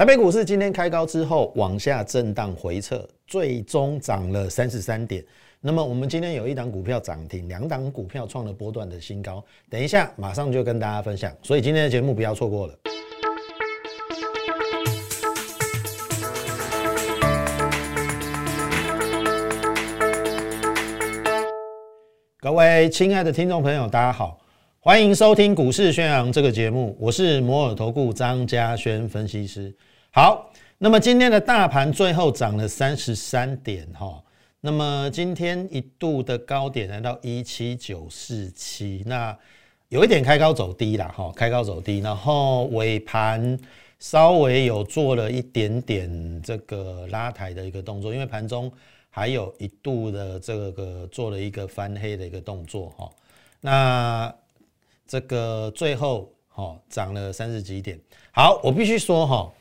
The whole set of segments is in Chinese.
台北股市今天开高之后往下震荡回撤，最终涨了三十三点。那么我们今天有一档股票涨停，两档股票创了波段的新高。等一下马上就跟大家分享，所以今天的节目不要错过了。各位亲爱的听众朋友，大家好，欢迎收听股市宣扬这个节目，我是摩尔投顾张家轩分析师。好，那么今天的大盘最后涨了三十三点哈，那么今天一度的高点来到一七九四七，那有一点开高走低啦哈，开高走低，然后尾盘稍微有做了一点点这个拉抬的一个动作，因为盘中。还有一度的这个做了一个翻黑的一个动作哈，那这个最后哈涨了三十几点。好，我必须说哈，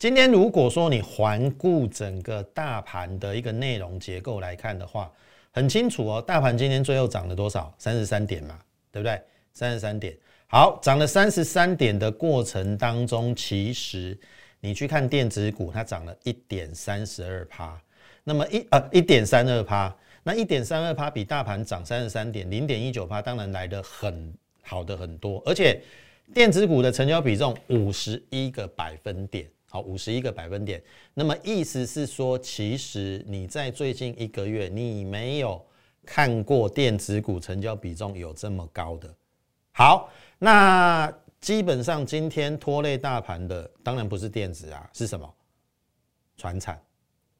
今天如果说你环顾整个大盘的一个内容结构来看的话，很清楚哦，大盘今天最后涨了多少？三十三点嘛，对不对？三十三点。好，涨了三十三点的过程当中，其实你去看电子股，它涨了一点三十二趴。那么一呃一点三二趴，那一点三二趴比大盘涨三十三点零点一九趴，当然来的很好的很多，而且电子股的成交比重五十一个百分点，好五十一个百分点。那么意思是说，其实你在最近一个月，你没有看过电子股成交比重有这么高的。好，那基本上今天拖累大盘的，当然不是电子啊，是什么？船产，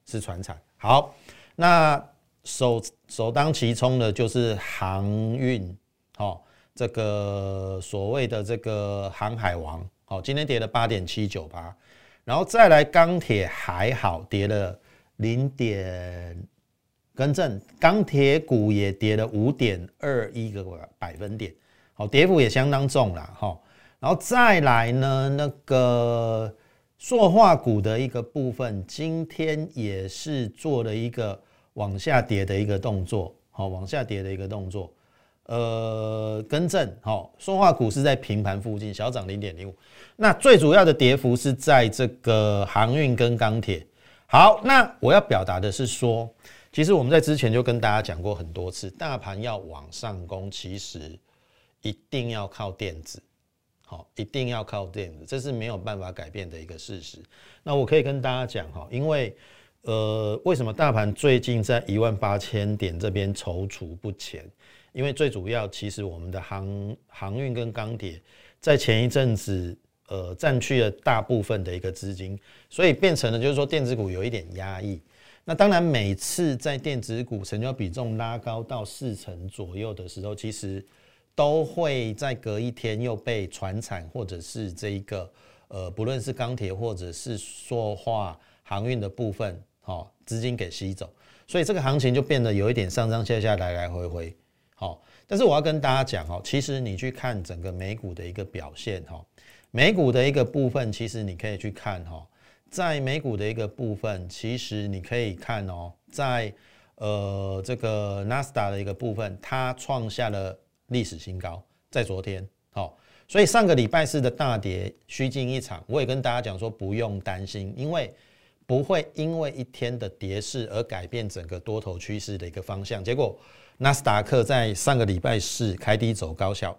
是船产。好，那首首当其冲的就是航运，哦，这个所谓的这个航海王，哦，今天跌了八点七九八，然后再来钢铁还好，跌了零点，更正，钢铁股也跌了五点二一个百分点，好，跌幅也相当重了，哈，然后再来呢，那个。塑化股的一个部分，今天也是做了一个往下跌的一个动作，好，往下跌的一个动作。呃，更正，好，塑化股是在平盘附近，小涨零点零五。那最主要的跌幅是在这个航运跟钢铁。好，那我要表达的是说，其实我们在之前就跟大家讲过很多次，大盘要往上攻，其实一定要靠电子。好，一定要靠电子，这是没有办法改变的一个事实。那我可以跟大家讲哈，因为呃，为什么大盘最近在一万八千点这边踌躇不前？因为最主要，其实我们的航航运跟钢铁在前一阵子呃占据了大部分的一个资金，所以变成了就是说电子股有一点压抑。那当然，每次在电子股成交比重拉高到四成左右的时候，其实。都会在隔一天又被船产或者是这一个呃，不论是钢铁或者是塑化航运的部分，好资金给吸走，所以这个行情就变得有一点上上下下来来回回。好，但是我要跟大家讲哦，其实你去看整个美股的一个表现哈，美股的一个部分，其实你可以去看哈，在美股的一个部分，其实你可以看哦，在呃这个纳斯达的一个部分，它创下了。历史新高，在昨天，好，所以上个礼拜四的大跌虚惊一场，我也跟大家讲说不用担心，因为不会因为一天的跌势而改变整个多头趋势的一个方向。结果纳斯达克在上个礼拜四开低走高，效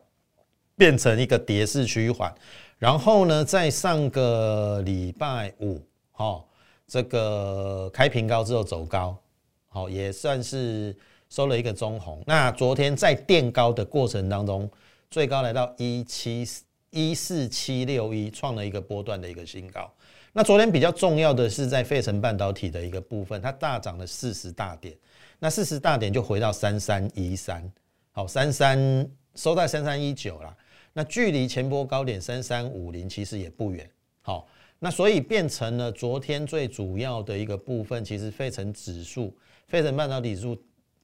变成一个跌势趋缓，然后呢，在上个礼拜五，哈，这个开平高之后走高，好，也算是。收了一个中红，那昨天在垫高的过程当中，最高来到一七一四七六一，创了一个波段的一个新高。那昨天比较重要的是在费城半导体的一个部分，它大涨了四十大点，那四十大点就回到三三一三，好，三三收在三三一九啦。那距离前波高点三三五零其实也不远，好，那所以变成了昨天最主要的一个部分，其实费城指数、费城半导体指数。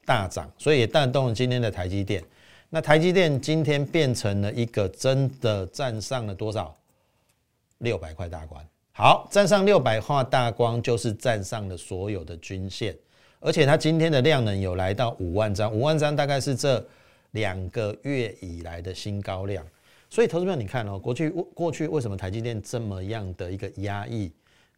大涨，所以也带动了今天的台积电。那台积电今天变成了一个真的站上了多少？六百块大关。好，站上六百画大光，就是站上了所有的均线，而且它今天的量能有来到五万张，五万张大概是这两个月以来的新高量。所以，投资朋友，你看哦，过去过去为什么台积电这么样的一个压抑？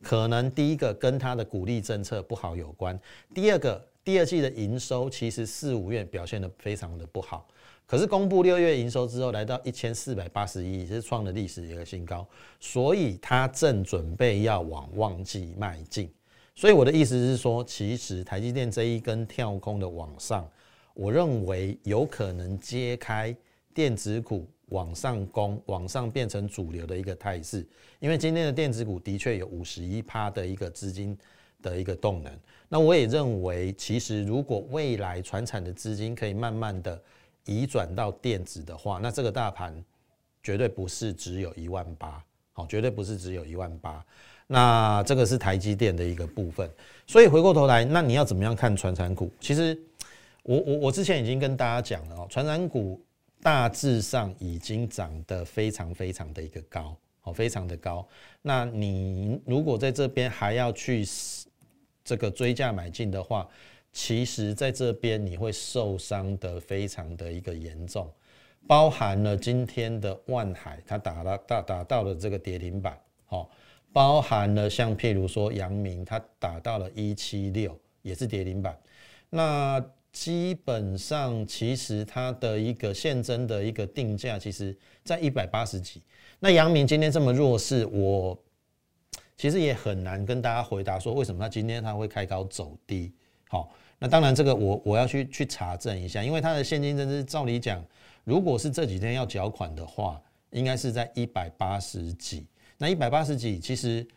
可能第一个跟它的鼓励政策不好有关，第二个第二季的营收其实四五月表现的非常的不好。可是公布六月营收之后，来到一千四百八十亿，是创了历史一个新高，所以它正准备要往旺季迈进。所以我的意思是说，其实台积电这一根跳空的往上，我认为有可能揭开电子股往上攻、往上变成主流的一个态势。因为今天的电子股的确有五十一趴的一个资金的一个动能。那我也认为，其实如果未来传产的资金可以慢慢的。移转到电子的话，那这个大盘绝对不是只有一万八，好，绝对不是只有一万八。那这个是台积电的一个部分。所以回过头来，那你要怎么样看传产股？其实我我我之前已经跟大家讲了哦，传产股大致上已经涨得非常非常的一个高，哦，非常的高。那你如果在这边还要去这个追价买进的话，其实，在这边你会受伤的非常的一个严重，包含了今天的万海，它打了打打到了这个跌停板，哦，包含了像譬如说阳明，它打到了一七六，也是跌停板。那基本上，其实它的一个现增的一个定价，其实在一百八十几。那阳明今天这么弱势，我其实也很难跟大家回答说，为什么它今天它会开高走低。好，那当然这个我我要去去查证一下，因为它的现金增值照理讲，如果是这几天要缴款的话，应该是在一百八十几。那一百八十几，其实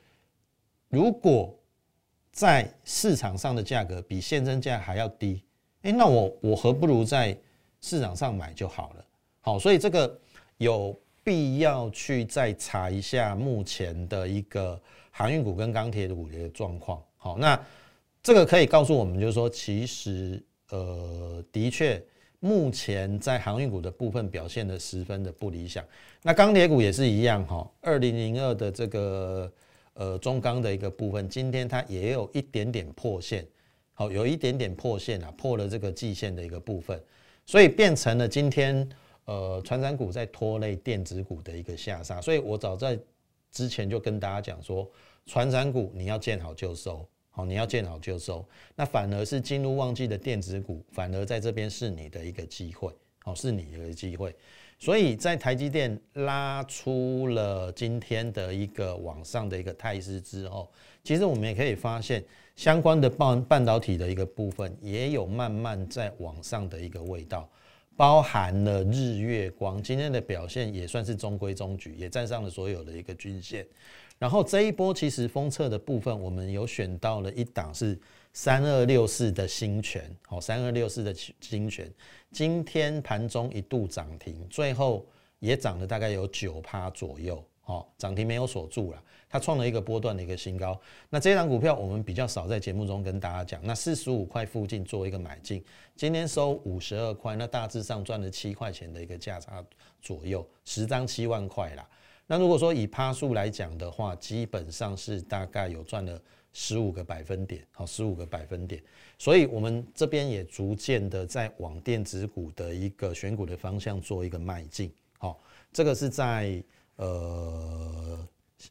如果在市场上的价格比现增价还要低，哎，那我我何不如在市场上买就好了。好，所以这个有必要去再查一下目前的一个航运股跟钢铁股的状况。好，那。这个可以告诉我们，就是说，其实呃，的确，目前在航运股的部分表现的十分的不理想。那钢铁股也是一样哈，二零零二的这个呃中钢的一个部分，今天它也有一点点破线，好，有一点点破线啊，破了这个季线的一个部分，所以变成了今天呃，船长股在拖累电子股的一个下杀。所以我早在之前就跟大家讲说，船长股你要见好就收。好，你要见好就收，那反而是进入旺季的电子股，反而在这边是你的一个机会，哦，是你的机会。所以在台积电拉出了今天的一个往上的一个态势之后，其实我们也可以发现，相关的半半导体的一个部分也有慢慢在往上的一个味道，包含了日月光今天的表现也算是中规中矩，也站上了所有的一个均线。然后这一波其实封测的部分，我们有选到了一档是三二六四的新权，好，三二六四的新权，今天盘中一度涨停，最后也涨了大概有九趴左右，好，涨停没有锁住了，它创了一个波段的一个新高。那这档股票我们比较少在节目中跟大家讲，那四十五块附近做一个买进，今天收五十二块，那大致上赚了七块钱的一个价差左右，十张七万块啦。那如果说以趴数来讲的话，基本上是大概有赚了十五个百分点，好，十五个百分点。所以我们这边也逐渐的在往电子股的一个选股的方向做一个迈进，好，这个是在呃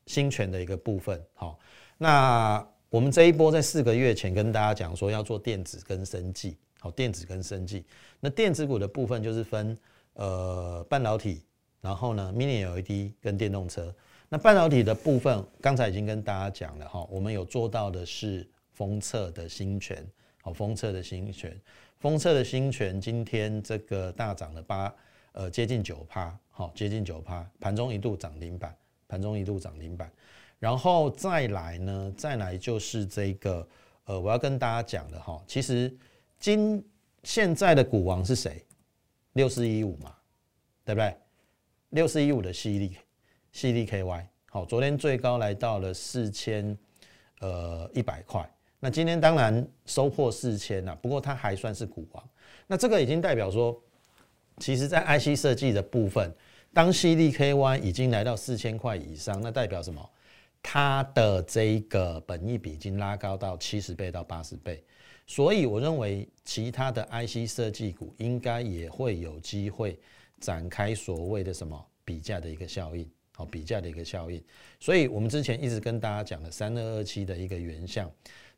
新权的一个部分，好。那我们这一波在四个月前跟大家讲说要做电子跟生技，好，电子跟生技。那电子股的部分就是分呃半导体。然后呢，Mini LED 跟电动车，那半导体的部分，刚才已经跟大家讲了哈，我们有做到的是封测的新权，好，封测的新权，封测的新权，今天这个大涨了八，呃，接近九趴，好，接近九趴，盘中一度涨停板，盘中一度涨停板，然后再来呢，再来就是这个，呃，我要跟大家讲的哈，其实今现在的股王是谁？六四一五嘛，对不对？六四一五的 C D C D K Y 好，昨天最高来到了四千呃一百块，那今天当然收破四千了，不过它还算是股王。那这个已经代表说，其实在 I C 设计的部分，当 C D K Y 已经来到四千块以上，那代表什么？它的这个本益比已经拉高到七十倍到八十倍，所以我认为其他的 I C 设计股应该也会有机会。展开所谓的什么比价的一个效应，好比价的一个效应。所以我们之前一直跟大家讲的三二二七的一个原相，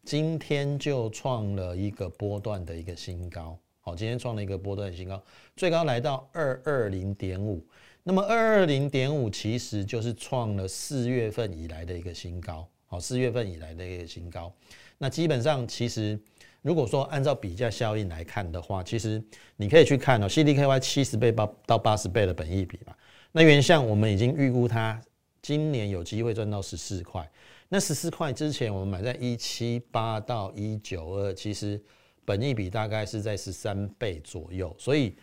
今天就创了一个波段的一个新高。好，今天创了一个波段新高，最高来到二二零点五。那么二二零点五其实就是创了四月份以来的一个新高。好，四月份以来的一个新高。那基本上其实如果说按照比价效应来看的话，其实你可以去看哦，CDKY 七十倍八到八十倍的本益比嘛。那原相我们已经预估它今年有机会赚到十四块。那十四块之前我们买在一七八到一九二，其实。本益比大概是在十三倍左右，所以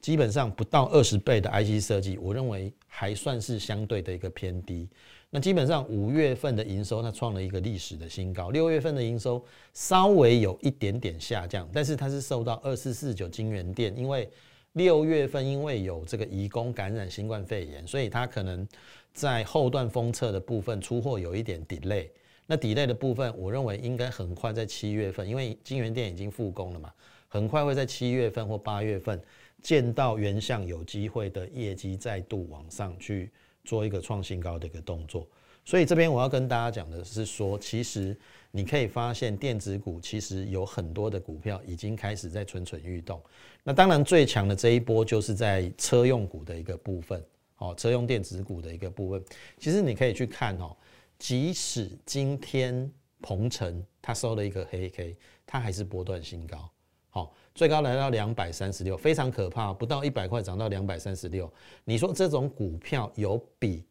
基本上不到二十倍的 IC 设计，我认为还算是相对的一个偏低。那基本上五月份的营收它创了一个历史的新高，六月份的营收稍微有一点点下降，但是它是受到二四四九金源店，因为六月份因为有这个移工感染新冠肺炎，所以它可能在后段封测的部分出货有一点 delay。那底类的部分，我认为应该很快在七月份，因为金源店已经复工了嘛，很快会在七月份或八月份见到原相有机会的业绩再度往上去做一个创新高的一个动作。所以这边我要跟大家讲的是说，其实你可以发现电子股其实有很多的股票已经开始在蠢蠢欲动。那当然最强的这一波就是在车用股的一个部分，哦，车用电子股的一个部分，其实你可以去看哦。即使今天鹏程它收了一个黑 K，它还是波段新高，好，最高来到两百三十六，非常可怕，不到一百块涨到两百三十六。你说这种股票有比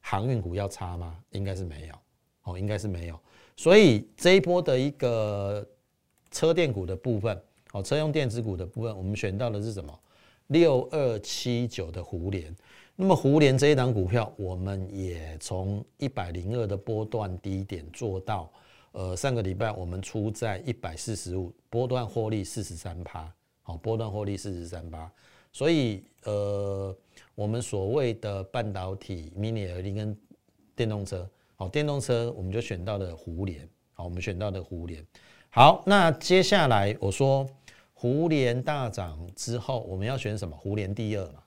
航运股要差吗？应该是没有，哦，应该是没有。所以这一波的一个车电股的部分，哦，车用电子股的部分，我们选到的是什么？六二七九的胡联。那么胡联这一档股票，我们也从一百零二的波段低点做到，呃，上个礼拜我们出在一百四十五，波段获利四十三趴，好，波段获利四十三趴，所以呃，我们所谓的半导体、mini LED 跟电动车，好，电动车我们就选到了胡联，好，我们选到的胡联，好，那接下来我说胡联大涨之后，我们要选什么？胡联第二嘛。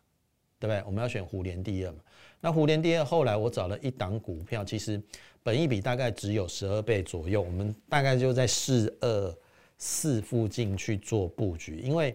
对不对？我们要选胡联第二嘛？那胡联第二，后来我找了一档股票，其实本益比大概只有十二倍左右，我们大概就在四二四附近去做布局。因为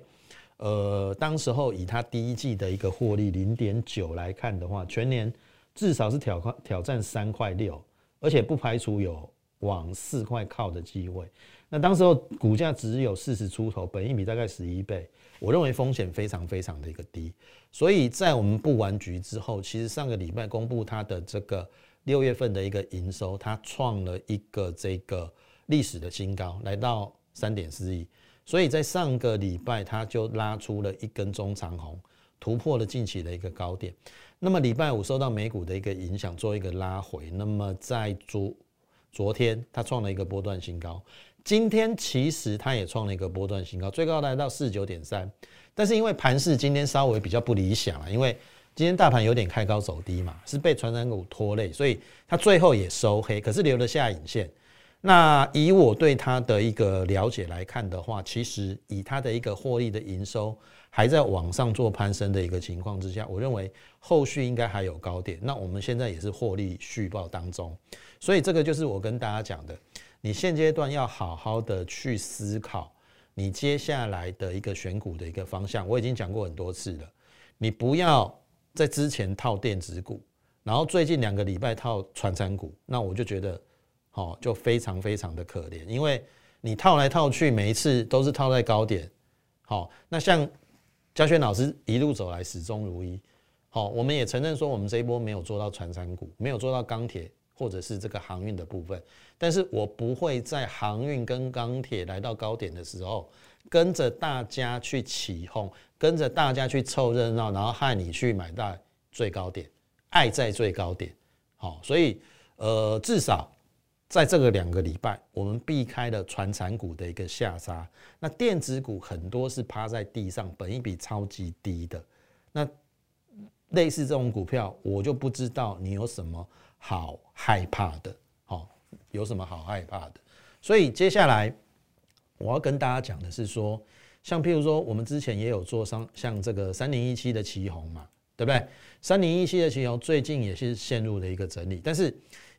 呃，当时候以它第一季的一个获利零点九来看的话，全年至少是挑挑战三块六，而且不排除有往四块靠的机会。那当时候股价只有四十出头，本益比大概十一倍。我认为风险非常非常的一个低，所以在我们布完局之后，其实上个礼拜公布它的这个六月份的一个营收，它创了一个这个历史的新高，来到三点四亿。所以在上个礼拜，它就拉出了一根中长红，突破了近期的一个高点。那么礼拜五受到美股的一个影响，做一个拉回。那么在昨昨天，它创了一个波段新高。今天其实它也创了一个波段新高，最高来到四九点三，但是因为盘势今天稍微比较不理想了，因为今天大盘有点开高走低嘛，是被传染股拖累，所以它最后也收黑，可是留了下影线。那以我对它的一个了解来看的话，其实以它的一个获利的营收还在往上做攀升的一个情况之下，我认为后续应该还有高点。那我们现在也是获利续报当中，所以这个就是我跟大家讲的。你现阶段要好好的去思考你接下来的一个选股的一个方向。我已经讲过很多次了，你不要在之前套电子股，然后最近两个礼拜套传产股，那我就觉得，好，就非常非常的可怜，因为你套来套去，每一次都是套在高点。好，那像嘉轩老师一路走来始终如一。好，我们也承认说，我们这一波没有做到传产股，没有做到钢铁。或者是这个航运的部分，但是我不会在航运跟钢铁来到高点的时候，跟着大家去起哄，跟着大家去凑热闹，然后害你去买到最高点，爱在最高点。好，所以呃，至少在这个两个礼拜，我们避开了传产股的一个下杀。那电子股很多是趴在地上，本一比超级低的。那类似这种股票，我就不知道你有什么。好害怕的，好有什么好害怕的？所以接下来我要跟大家讲的是说，像譬如说，我们之前也有做商，像这个三零一七的旗红嘛，对不对？三零一七的旗红最近也是陷入了一个整理，但是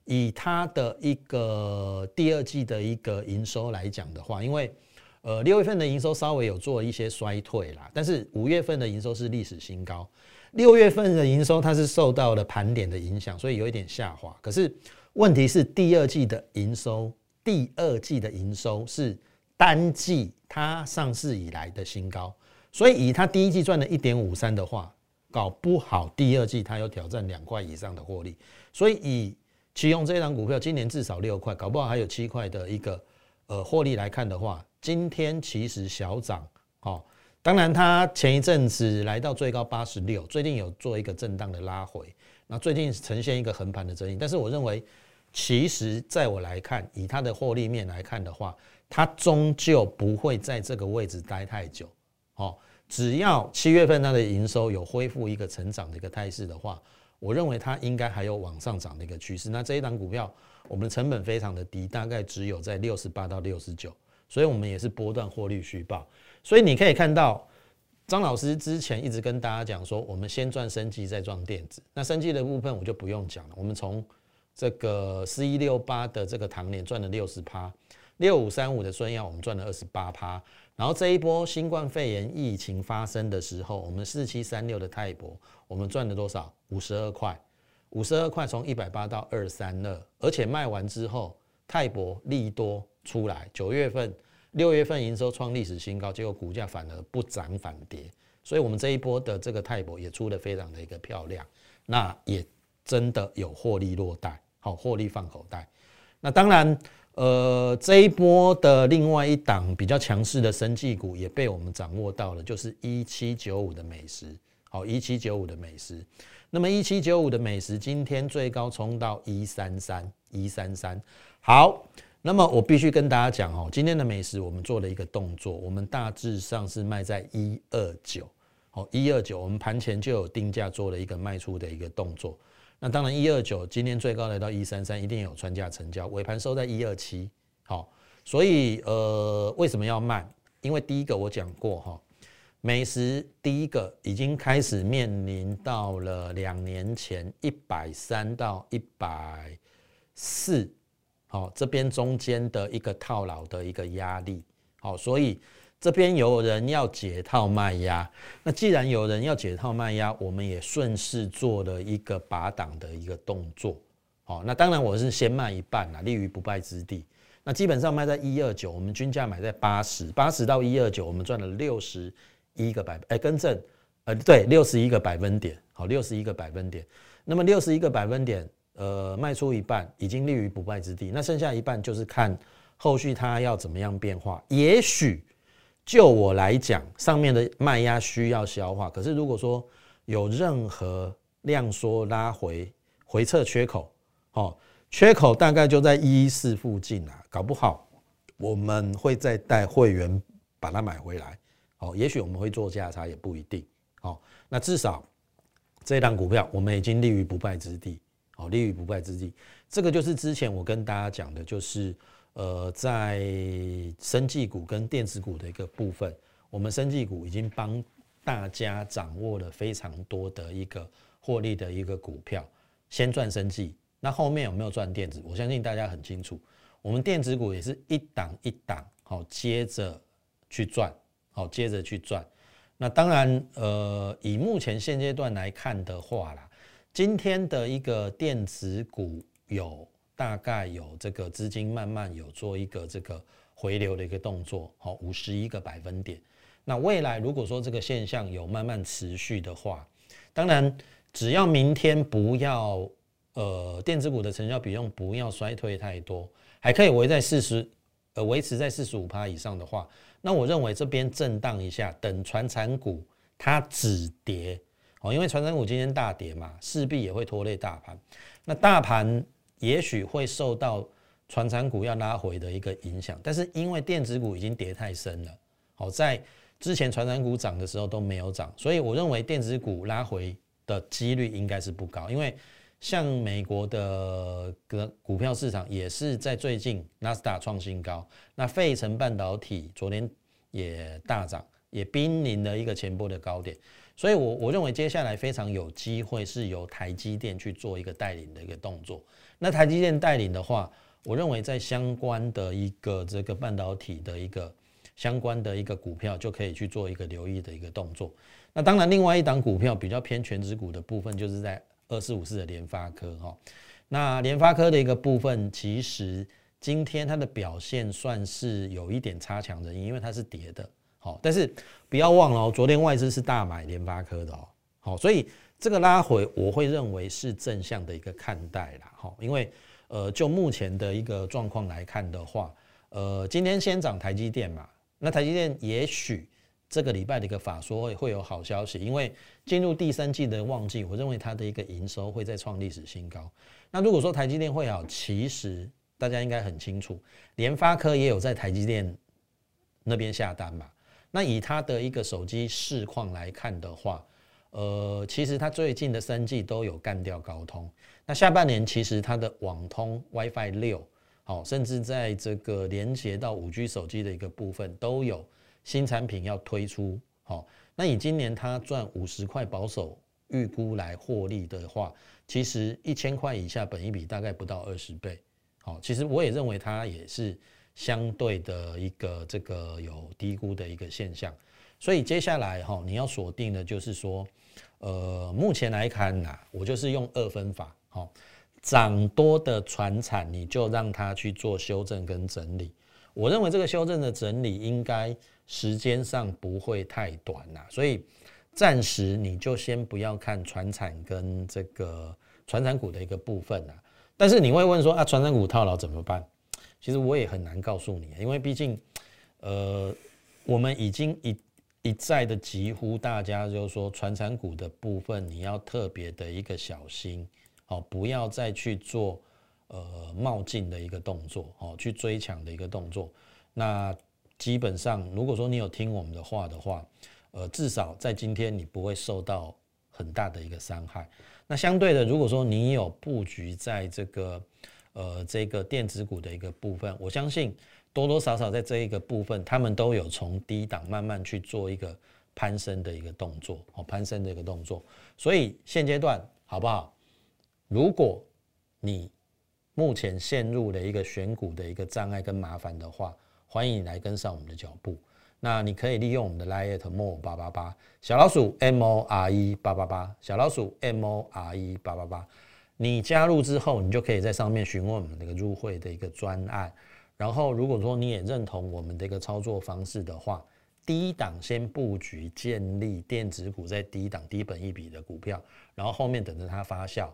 以它的一个第二季的一个营收来讲的话，因为呃六月份的营收稍微有做一些衰退啦，但是五月份的营收是历史新高，六月份的营收它是受到了盘点的影响，所以有一点下滑。可是问题是第二季的营收，第二季的营收是单季它上市以来的新高，所以以它第一季赚了一点五三的话。搞不好第二季它有挑战两块以上的获利，所以以启用这张股票今年至少六块，搞不好还有七块的一个呃获利来看的话，今天其实小涨哦。当然它前一阵子来到最高八十六，最近有做一个震荡的拉回，那最近呈现一个横盘的整理。但是我认为，其实在我来看，以它的获利面来看的话，它终究不会在这个位置待太久哦。只要七月份它的营收有恢复一个成长的一个态势的话，我认为它应该还有往上涨的一个趋势。那这一档股票，我们的成本非常的低，大概只有在六十八到六十九，所以我们也是波段获利虚报。所以你可以看到，张老师之前一直跟大家讲说，我们先赚生技，再赚电子。那生技的部分我就不用讲了，我们从这个四一六八的这个唐年赚了六十趴，六五三五的孙药我们赚了二十八趴。然后这一波新冠肺炎疫情发生的时候，我们四七三六的泰博，我们赚了多少？五十二块，五十二块从一百八到二三二，而且卖完之后，泰博利多出来，九月份、六月份营收创历史新高，结果股价反而不涨反跌，所以我们这一波的这个泰博也出的非常的一个漂亮，那也真的有获利落袋，好获利放口袋，那当然。呃，这一波的另外一档比较强势的生技股也被我们掌握到了，就是一七九五的美食。好，一七九五的美食。那么一七九五的美食今天最高冲到一三三一三三。好，那么我必须跟大家讲哦，今天的美食我们做了一个动作，我们大致上是卖在一二九。好，一二九，我们盘前就有定价做了一个卖出的一个动作。那当然，一二九今天最高来到一三三，一定有穿价成交，尾盘收在一二七。好，所以呃，为什么要卖？因为第一个我讲过哈，美食第一个已经开始面临到了两年前一百三到一百四，好，这边中间的一个套牢的一个压力。好，所以。这边有人要解套卖压，那既然有人要解套卖压，我们也顺势做了一个拔档的一个动作。好，那当然我是先卖一半啦，立于不败之地。那基本上卖在一二九，我们均价买在八十八十到一二九，我们赚了六十一个百哎，更正，呃，对，六十一个百分点。好，六十一个百分点。那么六十一个百分点，呃，卖出一半已经立于不败之地，那剩下一半就是看后续它要怎么样变化，也许。就我来讲，上面的卖压需要消化。可是如果说有任何量缩拉回回撤缺口，哦，缺口大概就在一四附近啊，搞不好我们会再带会员把它买回来。哦，也许我们会做价差，也不一定。哦，那至少这档股票我们已经立于不败之地。哦，立于不败之地，这个就是之前我跟大家讲的，就是。呃，在生技股跟电子股的一个部分，我们生技股已经帮大家掌握了非常多的一个获利的一个股票，先赚生技，那后面有没有赚电子？我相信大家很清楚，我们电子股也是一档一档，好接着去赚，好接着去赚。那当然，呃，以目前现阶段来看的话啦，今天的一个电子股有。大概有这个资金慢慢有做一个这个回流的一个动作，好，五十一个百分点。那未来如果说这个现象有慢慢持续的话，当然只要明天不要呃电子股的成交比重不要衰退太多，还可以维持在四十呃维持在四十五趴以上的话，那我认为这边震荡一下，等传产股它止跌哦，因为传产股今天大跌嘛，势必也会拖累大盘。那大盘。也许会受到传产股要拉回的一个影响，但是因为电子股已经跌太深了，好在之前传产股涨的时候都没有涨，所以我认为电子股拉回的几率应该是不高。因为像美国的个股票市场也是在最近纳斯达创新高，那费城半导体昨天也大涨，也濒临了一个前波的高点，所以我我认为接下来非常有机会是由台积电去做一个带领的一个动作。那台积电带领的话，我认为在相关的一个这个半导体的一个相关的一个股票就可以去做一个留意的一个动作。那当然，另外一档股票比较偏全指股的部分，就是在二四五四的联发科哈。那联发科的一个部分，其实今天它的表现算是有一点差强人意，因为它是跌的。好，但是不要忘了哦，昨天外资是大买联发科的哦。好，所以这个拉回我会认为是正向的一个看待啦。好，因为呃，就目前的一个状况来看的话，呃，今天先涨台积电嘛，那台积电也许这个礼拜的一个法说会会有好消息，因为进入第三季的旺季，我认为它的一个营收会再创历史新高。那如果说台积电会好，其实大家应该很清楚，联发科也有在台积电那边下单嘛。那以他的一个手机市况来看的话，呃，其实他最近的三季都有干掉高通。那下半年其实它的网通 WiFi 六，好，甚至在这个连接到五 G 手机的一个部分都有新产品要推出。好，那以今年他赚五十块保守预估来获利的话，其实一千块以下本一比大概不到二十倍。好，其实我也认为他也是。相对的一个这个有低估的一个现象，所以接下来哈你要锁定的就是说，呃，目前来看呐，我就是用二分法，哈，涨多的船产你就让它去做修正跟整理，我认为这个修正的整理应该时间上不会太短呐，所以暂时你就先不要看船产跟这个船产股的一个部分呐，但是你会问说啊，船产股套牢怎么办？其实我也很难告诉你，因为毕竟，呃，我们已经一一再的疾呼大家，就是说，传产股的部分你要特别的一个小心，哦，不要再去做呃冒进的一个动作，哦，去追抢的一个动作。那基本上，如果说你有听我们的话的话，呃，至少在今天你不会受到很大的一个伤害。那相对的，如果说你有布局在这个。呃，这个电子股的一个部分，我相信多多少少在这一个部分，他们都有从低档慢慢去做一个攀升的一个动作，哦，攀升的一个动作。所以现阶段好不好？如果你目前陷入了一个选股的一个障碍跟麻烦的话，欢迎你来跟上我们的脚步。那你可以利用我们的 liet more 八八八小老鼠 M O R E 八八八小老鼠 M O R E 八八八。你加入之后，你就可以在上面询问我们这个入会的一个专案。然后，如果说你也认同我们的一个操作方式的话，低档先布局建立电子股在低档低本一笔的股票，然后后面等着它发酵，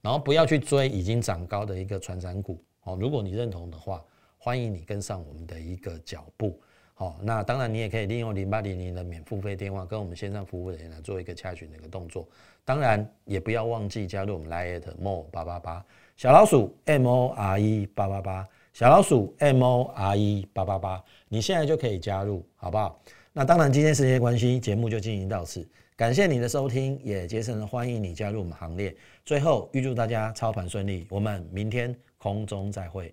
然后不要去追已经涨高的一个传产股。哦，如果你认同的话，欢迎你跟上我们的一个脚步。好，那当然你也可以利用零八零零的免付费电话跟我们线上服务人员来做一个洽询的一个动作。当然也不要忘记加入我们 Line more 八八八小老鼠 M O R E 八八八小老鼠 M O R E 八八八，你现在就可以加入，好不好？那当然今天时间关系，节目就进行到此，感谢你的收听，也竭诚的欢迎你加入我们行列。最后预祝大家操盘顺利，我们明天空中再会。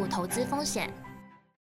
投资风险。